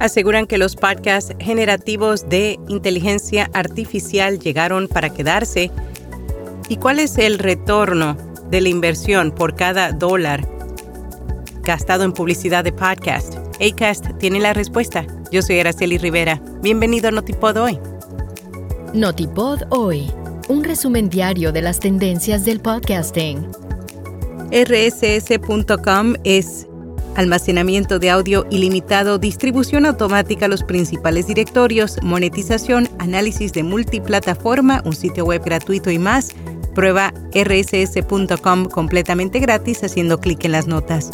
aseguran que los podcasts generativos de inteligencia artificial llegaron para quedarse. ¿Y cuál es el retorno de la inversión por cada dólar gastado en publicidad de podcast? ACAST tiene la respuesta. Yo soy Araceli Rivera. Bienvenido a Notipod hoy. Notipod hoy, un resumen diario de las tendencias del podcasting. RSS.com es almacenamiento de audio ilimitado, distribución automática a los principales directorios, monetización, análisis de multiplataforma, un sitio web gratuito y más. Prueba rss.com completamente gratis haciendo clic en las notas.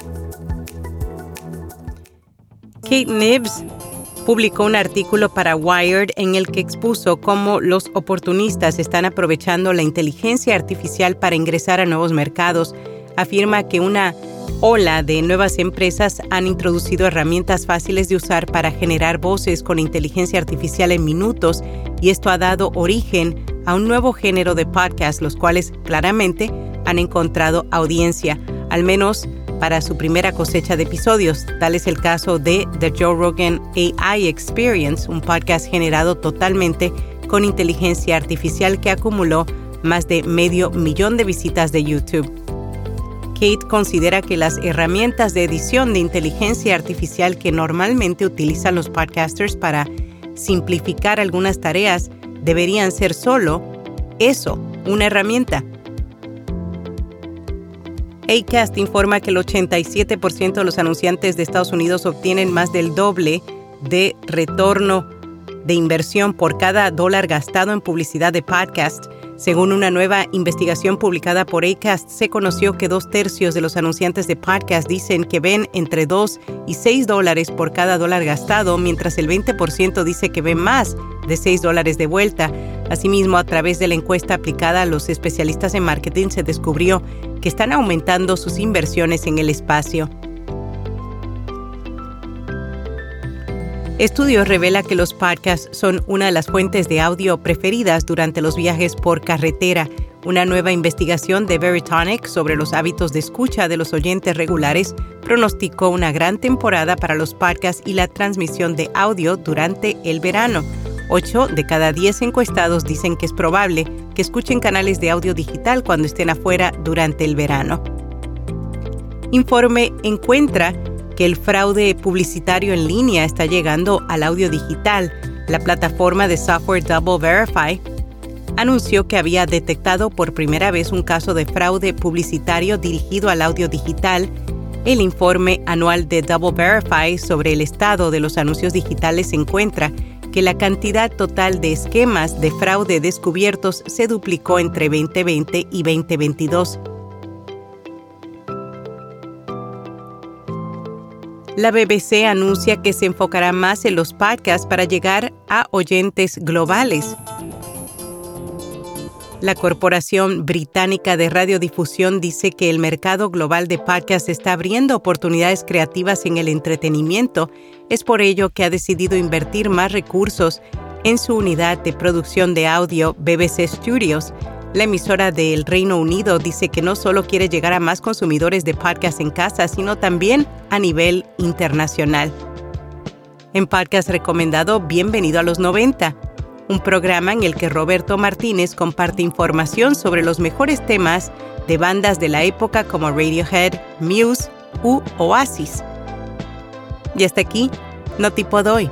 Kate Nibbs publicó un artículo para Wired en el que expuso cómo los oportunistas están aprovechando la inteligencia artificial para ingresar a nuevos mercados. Afirma que una ola de nuevas empresas han introducido herramientas fáciles de usar para generar voces con inteligencia artificial en minutos y esto ha dado origen a un nuevo género de podcast, los cuales claramente han encontrado audiencia, al menos para su primera cosecha de episodios. Tal es el caso de The Joe Rogan AI Experience, un podcast generado totalmente con inteligencia artificial que acumuló más de medio millón de visitas de YouTube. Kate considera que las herramientas de edición de inteligencia artificial que normalmente utilizan los podcasters para simplificar algunas tareas deberían ser solo eso, una herramienta. Acast informa que el 87% de los anunciantes de Estados Unidos obtienen más del doble de retorno de inversión por cada dólar gastado en publicidad de podcast según una nueva investigación publicada por ACAST, se conoció que dos tercios de los anunciantes de podcast dicen que ven entre 2 y 6 dólares por cada dólar gastado, mientras el 20% dice que ven más de 6 dólares de vuelta. Asimismo, a través de la encuesta aplicada a los especialistas en marketing se descubrió que están aumentando sus inversiones en el espacio. Estudios revela que los podcasts son una de las fuentes de audio preferidas durante los viajes por carretera. Una nueva investigación de Veritonic sobre los hábitos de escucha de los oyentes regulares pronosticó una gran temporada para los podcasts y la transmisión de audio durante el verano. Ocho de cada diez encuestados dicen que es probable que escuchen canales de audio digital cuando estén afuera durante el verano. Informe encuentra el fraude publicitario en línea está llegando al audio digital. La plataforma de software Double Verify anunció que había detectado por primera vez un caso de fraude publicitario dirigido al audio digital. El informe anual de Double Verify sobre el estado de los anuncios digitales encuentra que la cantidad total de esquemas de fraude descubiertos se duplicó entre 2020 y 2022. La BBC anuncia que se enfocará más en los podcasts para llegar a oyentes globales. La Corporación Británica de Radiodifusión dice que el mercado global de podcasts está abriendo oportunidades creativas en el entretenimiento. Es por ello que ha decidido invertir más recursos en su unidad de producción de audio BBC Studios la emisora del Reino Unido dice que no solo quiere llegar a más consumidores de podcast en casa, sino también a nivel internacional. En podcast recomendado Bienvenido a los 90, un programa en el que Roberto Martínez comparte información sobre los mejores temas de bandas de la época como Radiohead, Muse u Oasis. Y hasta aquí, no tipo doy.